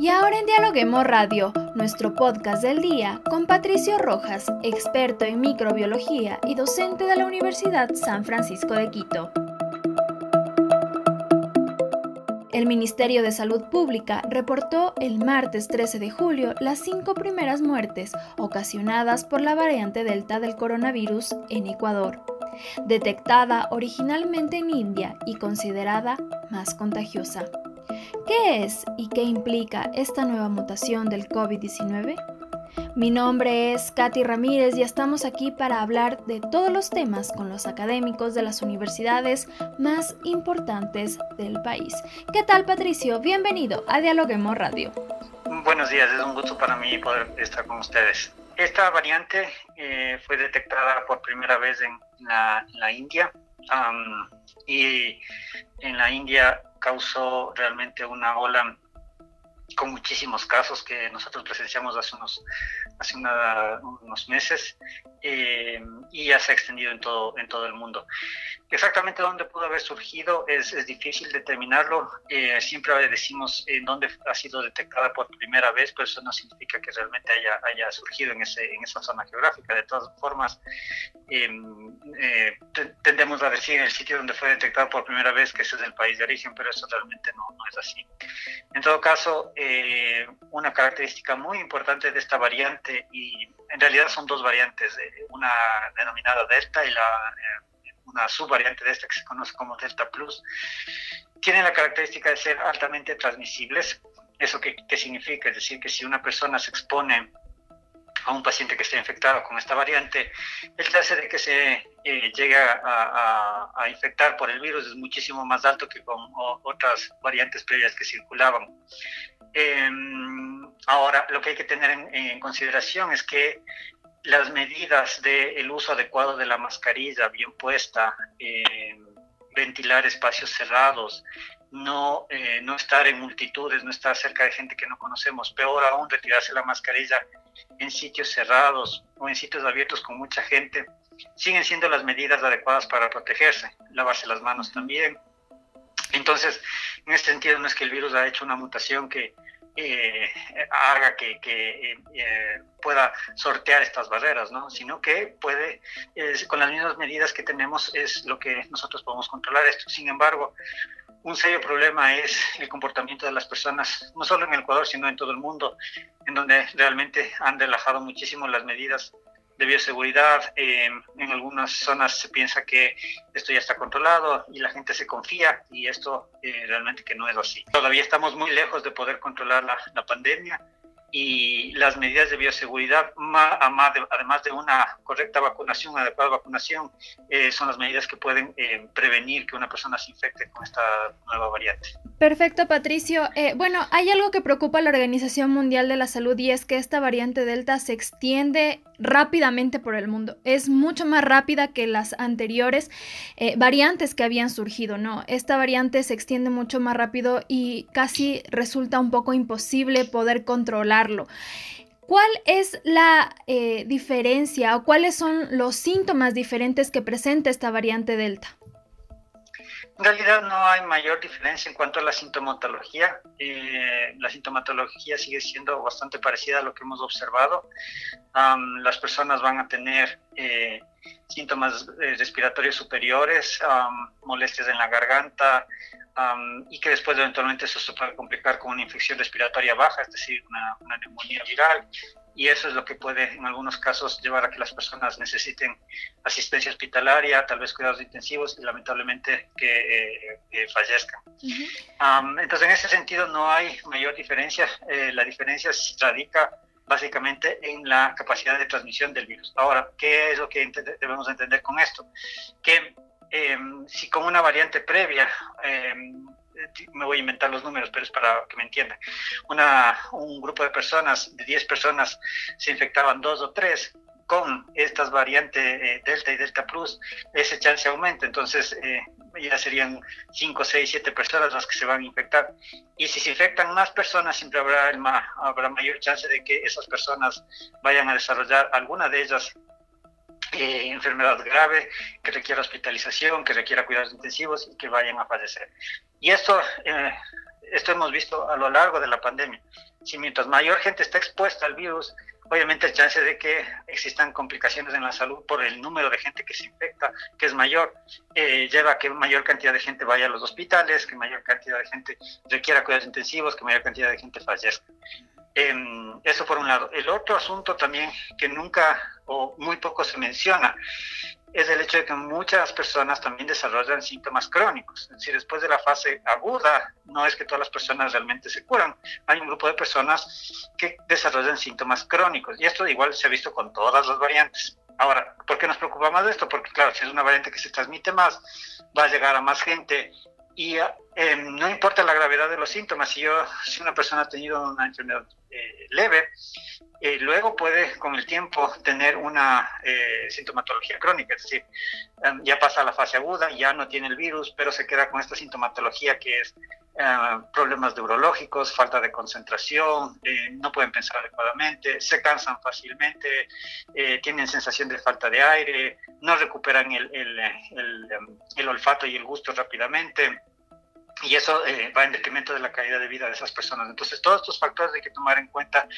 Y ahora en Dialoguemos Radio, nuestro podcast del día, con Patricio Rojas, experto en microbiología y docente de la Universidad San Francisco de Quito. El Ministerio de Salud Pública reportó el martes 13 de julio las cinco primeras muertes ocasionadas por la variante Delta del coronavirus en Ecuador, detectada originalmente en India y considerada más contagiosa. ¿Qué es y qué implica esta nueva mutación del COVID-19? Mi nombre es Katy Ramírez y estamos aquí para hablar de todos los temas con los académicos de las universidades más importantes del país. ¿Qué tal Patricio? Bienvenido a Dialoguemos Radio. Buenos días, es un gusto para mí poder estar con ustedes. Esta variante eh, fue detectada por primera vez en la, India y en la India causó realmente una ola con muchísimos casos que nosotros presenciamos hace unos, hace unos meses eh, y ya se ha extendido en todo, en todo el mundo. Exactamente dónde pudo haber surgido es, es difícil determinarlo. Eh, siempre decimos en dónde ha sido detectada por primera vez, pero eso no significa que realmente haya, haya surgido en, ese, en esa zona geográfica. De todas formas, em, eh, tendemos a decir el sitio donde fue detectada por primera vez que ese es el país de origen, pero eso realmente no, no es así. En todo caso, eh, una característica muy importante de esta variante, y en realidad son dos variantes, una denominada Delta y la una subvariante de esta que se conoce como Delta Plus, tienen la característica de ser altamente transmisibles. ¿Eso qué, significa? Es decir, que si una persona se expone a un paciente que esté infectado con esta variante, el chance de que se eh, llegue a, infectar por el virus es muchísimo más alto que con otras variantes previas que circulaban. Em, ahora, lo que hay que tener en consideración es que las medidas del uso adecuado de la mascarilla bien puesta, eh, ventilar espacios cerrados, no, eh, no estar en multitudes, no estar cerca de gente que no conocemos, peor aún retirarse la mascarilla en sitios cerrados o en sitios abiertos con mucha gente, siguen siendo las medidas adecuadas para protegerse, lavarse las manos también. Entonces, en este sentido, no es que el virus ha hecho una mutación que eh, haga que, eh, pueda sortear estas barreras, ¿no? sino que puede, con las mismas medidas que tenemos, es lo que nosotros podemos controlar esto. Sin embargo, un serio problema es el comportamiento de las personas, no solo en el Ecuador, sino en todo el mundo, en donde realmente han relajado muchísimo las medidas de bioseguridad. en algunas zonas se piensa que esto ya está controlado y la gente se confía y esto eh, realmente que no es así. Todavía estamos muy lejos de poder controlar la, pandemia y las medidas de bioseguridad, además de una correcta vacunación, adecuada vacunación, eh, son las medidas que pueden eh, prevenir que una persona se infecte con esta nueva variante. Perfecto, Patricio. Eh, bueno, hay algo que preocupa a la Organización Mundial de la Salud y es que esta variante Delta se extiende rápidamente por el mundo. Es mucho más rápida que las anteriores variantes que habían surgido, ¿no? Esta variante se extiende mucho más rápido y casi resulta un poco imposible poder controlar ¿Cuál es la eh, diferencia o cuáles son los síntomas diferentes que presenta esta variante Delta? En realidad no hay mayor diferencia en cuanto a la sintomatología. Eh, la sintomatología sigue siendo bastante parecida a lo que hemos observado. las personas van a tener eh, síntomas respiratorios superiores, molestias en la garganta, y que después eventualmente eso se puede complicar con una infección respiratoria baja, es decir, una, una, neumonía viral, y eso es lo que puede en algunos casos llevar a que las personas necesiten asistencia hospitalaria, tal vez cuidados intensivos y lamentablemente que eh, fallezcan. entonces, en ese sentido no hay mayor diferencia, eh, la diferencia radica básicamente en la capacidad de transmisión del virus. Ahora, ¿qué es lo que debemos entender con esto? Que Em, si con una variante previa, em, me voy a inventar los números, pero es para que me entiendan, una, un grupo de personas, de 10 personas, se infectaban dos o tres, con estas variantes eh, Delta y Delta Plus, ese chance aumenta, entonces eh, ya serían 5, 6, 7 personas las que se van a infectar. Y si se infectan más personas, siempre habrá, el habrá mayor chance de que esas personas vayan a desarrollar alguna de ellas eh, enfermedad grave, que requiera hospitalización, que requiera cuidados intensivos y que vayan a fallecer. Y esto, eh, esto hemos visto a lo largo de la pandemia. Si mientras mayor gente está expuesta al virus, obviamente el chance de que existan complicaciones en la salud por el número de gente que se infecta, que es mayor, eh, lleva a que mayor cantidad de gente vaya a los hospitales, que mayor cantidad de gente requiera cuidados intensivos, que mayor cantidad de gente fallezca. Em, eso por un lado. El otro asunto también que nunca o muy poco se menciona es el hecho de que muchas personas también desarrollan síntomas crónicos. Es decir, después de la fase aguda, no es que todas las personas realmente se curan. Hay un grupo de personas que desarrollan síntomas crónicos. Y esto igual se ha visto con todas las variantes. Ahora, ¿por qué nos preocupa más esto? Porque claro, si es una variante que se transmite más, va a llegar a más gente y eh, no importa la gravedad de los síntomas, si, yo, si una persona ha tenido una enfermedad eh, leve, eh, luego puede con el tiempo tener una sintomatología crónica, es decir, em, ya pasa la fase aguda, ya no tiene el virus, pero se queda con esta sintomatología que es problemas neurológicos, falta de concentración, no pueden pensar adecuadamente, se cansan fácilmente, tienen sensación de falta de aire, no recuperan el, el, el olfato y el gusto rápidamente y eso eh, va en detrimento de la calidad de vida de esas personas. Entonces, todos estos factores hay que tomar en cuenta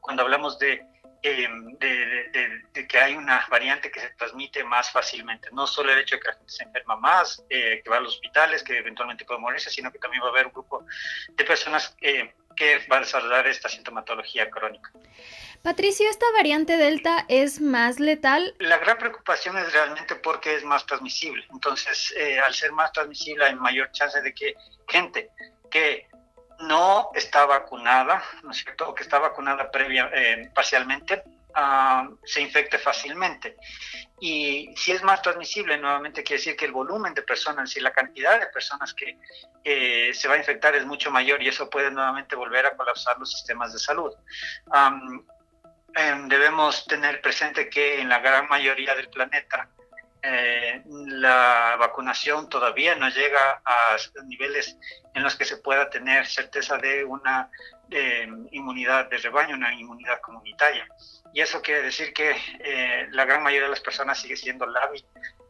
cuando hablamos de, em, de, que hay una variante que se transmite más fácilmente. No solo el hecho de que la gente se enferma más, eh, que va a los hospitales, que eventualmente puede morirse, sino que también va a haber un grupo de personas eh, que va a desarrollar esta sintomatología crónica. Patricio, ¿esta variante Delta es más letal? La gran preocupación es realmente porque es más transmisible. Entonces, eh, al ser más transmisible hay mayor chance de que gente que no está vacunada, ¿no es cierto?, o que está vacunada previa, eh, parcialmente, ah, se infecte fácilmente. Y si es más transmisible, nuevamente quiere decir que el volumen de personas y la cantidad de personas que eh, se va a infectar es mucho mayor y eso puede nuevamente volver a colapsar los sistemas de salud. Em, debemos tener presente que en la gran mayoría del planeta eh, la vacunación todavía no llega a niveles en los que se pueda tener certeza de una inmunidad de rebaño, una inmunidad comunitaria. Y eso quiere decir que eh, la gran mayoría de las personas sigue siendo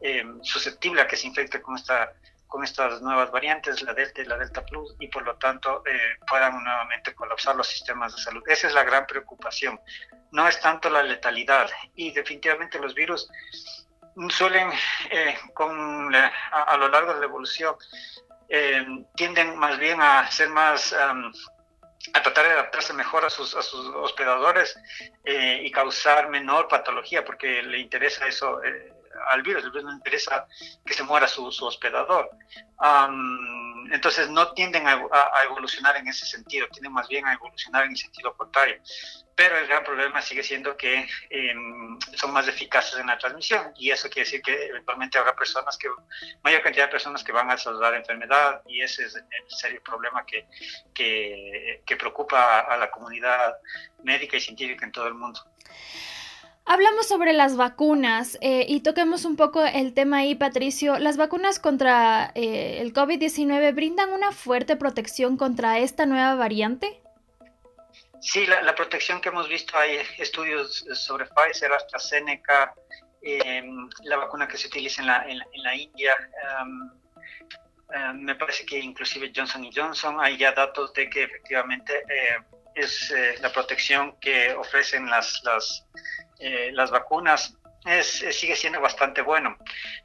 em, susceptible a que se infecte con esta con estas nuevas variantes, la Delta y la Delta Plus, y por lo tanto eh, puedan nuevamente colapsar los sistemas de salud. Esa es la gran preocupación. No es tanto la letalidad, y definitivamente los virus suelen, eh, a, lo largo de la evolución, eh, tienden más bien a ser más... a tratar de adaptarse mejor a sus, a sus hospedadores y causar menor patología, porque le interesa eso al virus, el virus no interesa que se muera su, hospedador. Entonces no tienden a, evolucionar en ese sentido, tienden más bien a evolucionar en el sentido contrario. Pero el gran problema sigue siendo que em, son más eficaces en la transmisión y eso quiere decir que eventualmente habrá personas que, mayor cantidad de personas que van a desarrollar enfermedad y ese es el serio problema que, que preocupa a la comunidad médica y científica en todo el mundo. Hablamos sobre las vacunas eh, y toquemos un poco el tema ahí, Patricio. ¿Las vacunas contra eh, el COVID-19 brindan una fuerte protección contra esta nueva variante? Sí, la, protección que hemos visto, hay estudios sobre Pfizer, AstraZeneca, em, la vacuna que se utiliza en la, en, la India, em, em, me parece que inclusive Johnson Johnson, hay ya datos de que efectivamente eh, es la protección que ofrecen las, las eh, las vacunas es, sigue siendo bastante bueno.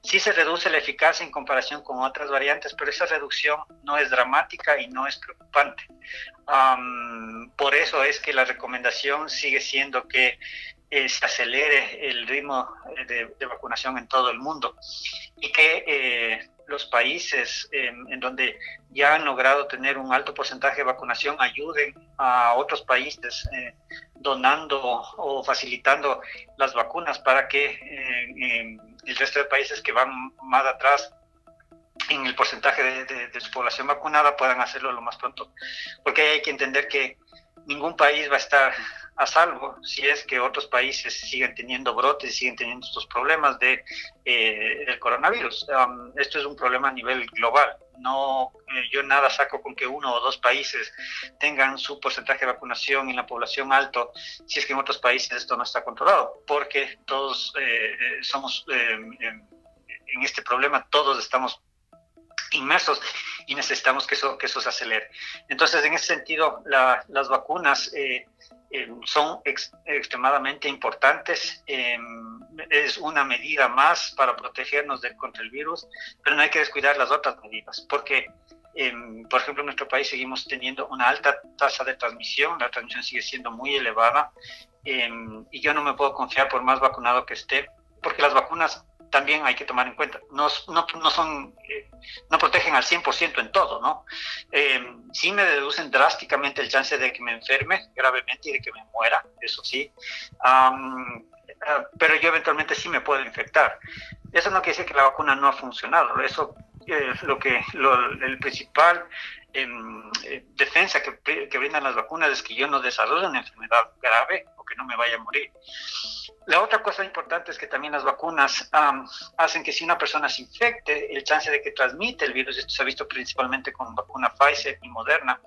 Sí se reduce la eficacia en comparación con otras variantes, pero esa reducción no es dramática y no es preocupante. por eso es que la recomendación sigue siendo que eh, se acelere el ritmo de, vacunación en todo el mundo y que eh, los países en donde ya han logrado tener un alto porcentaje de vacunación ayuden a otros países eh, donando o facilitando las vacunas para que eh, el resto de países que van más atrás en el porcentaje de, su población vacunada puedan hacerlo lo más pronto. Porque hay que entender que ningún país va a estar a salvo si es que otros países siguen teniendo brotes, y siguen teniendo estos problemas de eh, el coronavirus. esto es un problema a nivel global. No, eh, yo nada saco con que uno o dos países tengan su porcentaje de vacunación en la población alto, si es que en otros países esto no está controlado, porque todos eh, somos en este problema, todos estamos inmersos y necesitamos que eso, que eso se acelere. Entonces, en ese sentido, las vacunas eh, eh, son extremadamente importantes. Em, es una medida más para protegernos de, contra el virus, pero no hay que descuidar las otras medidas, porque, em, por ejemplo, en nuestro país seguimos teniendo una alta tasa de transmisión, la transmisión sigue siendo muy elevada, em, y yo no me puedo confiar por más vacunado que esté, porque las vacunas también hay que tomar en cuenta. No, no, no son, eh, no protegen al 100% en todo, ¿no? Eh, sí me deducen drásticamente el chance de que me enferme gravemente y de que me muera, eso sí. Eh, pero yo eventualmente sí me puedo infectar. Eso no quiere decir que la vacuna no ha funcionado. Eso es lo que el principal em, defensa que, que, brindan las vacunas es que yo no desarrolle una enfermedad grave que no me vaya a morir. La otra cosa importante es que también las vacunas hacen que si una persona se infecte, el chance de que transmite el virus, esto se ha visto principalmente con vacuna Pfizer y Moderna,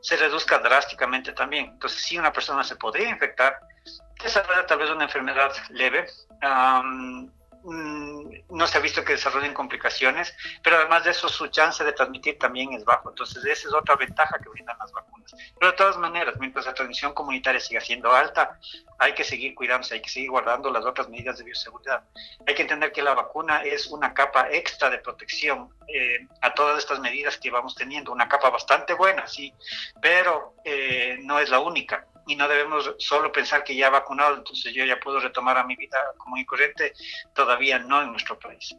se reduzca drásticamente también. Entonces, si una persona se podría infectar, desarrolla tal vez una enfermedad leve, Mm, no se ha visto que desarrollen complicaciones, pero además de eso su chance de transmitir también es bajo. Entonces esa es otra ventaja que brindan las vacunas. Pero de todas maneras, mientras la transmisión comunitaria siga siendo alta, hay que seguir cuidándose, hay que seguir guardando las otras medidas de bioseguridad. Hay que entender que la vacuna es una capa extra de protección eh, a todas estas medidas que vamos teniendo, una capa bastante buena, sí, pero eh, no es la única y no debemos solo pensar que ya vacunado, entonces yo ya puedo retomar a mi vida como y corriente, todavía no en nuestro país.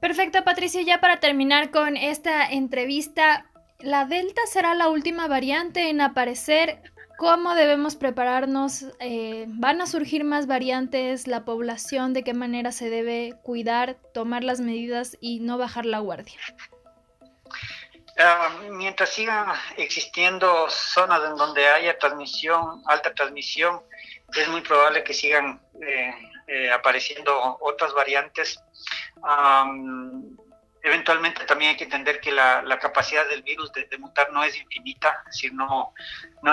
Perfecto, Patricio, ya para terminar con esta entrevista, ¿la Delta será la última variante en aparecer? ¿Cómo debemos prepararnos? Eh, ¿Van a surgir más variantes? ¿La población de qué manera se debe cuidar, tomar las medidas y no bajar la guardia? Ah, mientras sigan existiendo zonas en donde haya transmisión, alta transmisión, es muy probable que sigan eh, eh, apareciendo otras variantes. eventualmente también hay que entender que la, capacidad del virus de, mutar no es infinita, decir, no,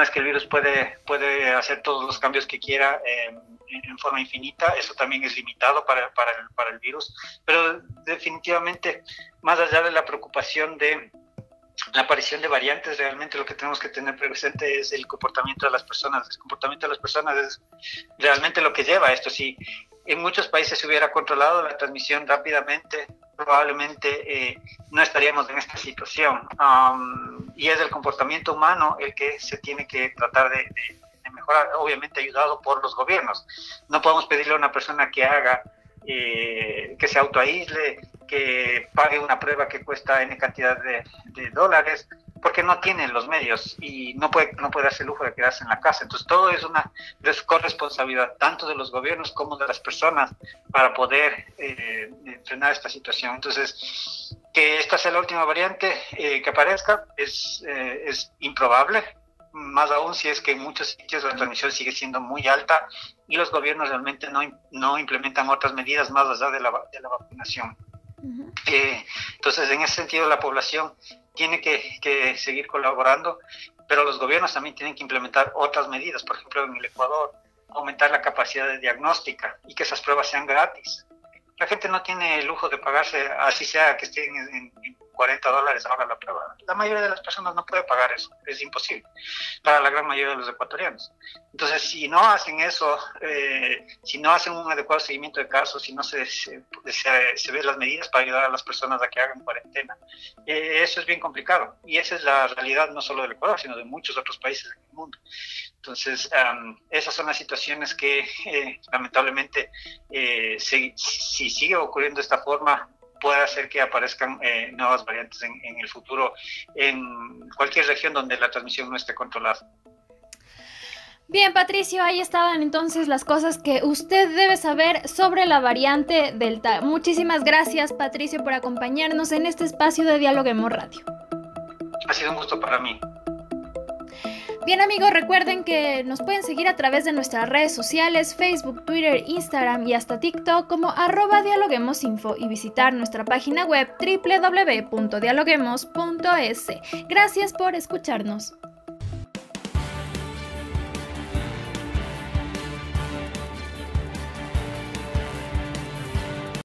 es que el virus puede, puede hacer todos los cambios que quiera em, en forma infinita, eso también es limitado para, para, el, para el virus, pero definitivamente, más allá de la preocupación de la aparición de variantes, realmente lo que tenemos que tener presente es el comportamiento de las personas. El comportamiento de las personas es realmente lo que lleva a esto. Si en muchos países se hubiera controlado la transmisión rápidamente, probablemente eh, no estaríamos en esta situación. y es el comportamiento humano el que se tiene que tratar de, mejorar, obviamente ayudado por los gobiernos. No podemos pedirle a una persona que haga, eh, que se autoaísle, que pague una prueba que cuesta N cantidad de, dólares, porque no tiene los medios y no puede, no puede darse el lujo de quedarse en la casa. Entonces, todo es una corresponsabilidad tanto de los gobiernos como de las personas para poder eh, frenar esta situación. Entonces, que esta sea la última variante eh, que aparezca es, eh, es improbable, más aún si es que en muchos sitios la transmisión sigue siendo muy alta y los gobiernos realmente no, no implementan otras medidas más allá de la, de la vacunación. Eh, entonces, en ese sentido, la población tiene que, seguir colaborando, pero los gobiernos también tienen que implementar otras medidas, por ejemplo, en el Ecuador, aumentar la capacidad de diagnóstica y que esas pruebas sean gratis. La gente no tiene el lujo de pagarse, así sea que estén en, 40 dólares ahora la prueba. La mayoría de las personas no puede pagar eso, es imposible para la gran mayoría de los ecuatorianos. Entonces, si no hacen eso, eh, si no hacen un adecuado seguimiento de casos, si no se, se, se, ven las medidas para ayudar a las personas a que hagan cuarentena, eh, eso es bien complicado. Y esa es la realidad no solo del Ecuador, sino de muchos otros países del mundo. Entonces, esas son las situaciones que eh, lamentablemente, si, si sigue ocurriendo de esta forma, puede hacer que aparezcan eh, nuevas variantes en, en, el futuro en cualquier región donde la transmisión no esté controlada. Bien, Patricio, ahí estaban entonces las cosas que usted debe saber sobre la variante Delta. Muchísimas gracias, Patricio, por acompañarnos en este espacio de Dialoguemos Radio. Ha sido un gusto para mí. Bien amigos, recuerden que nos pueden seguir a través de nuestras redes sociales, Facebook, Twitter, Instagram y hasta TikTok como arroba dialoguemosinfo y visitar nuestra página web www.dialoguemos.es. Gracias por escucharnos.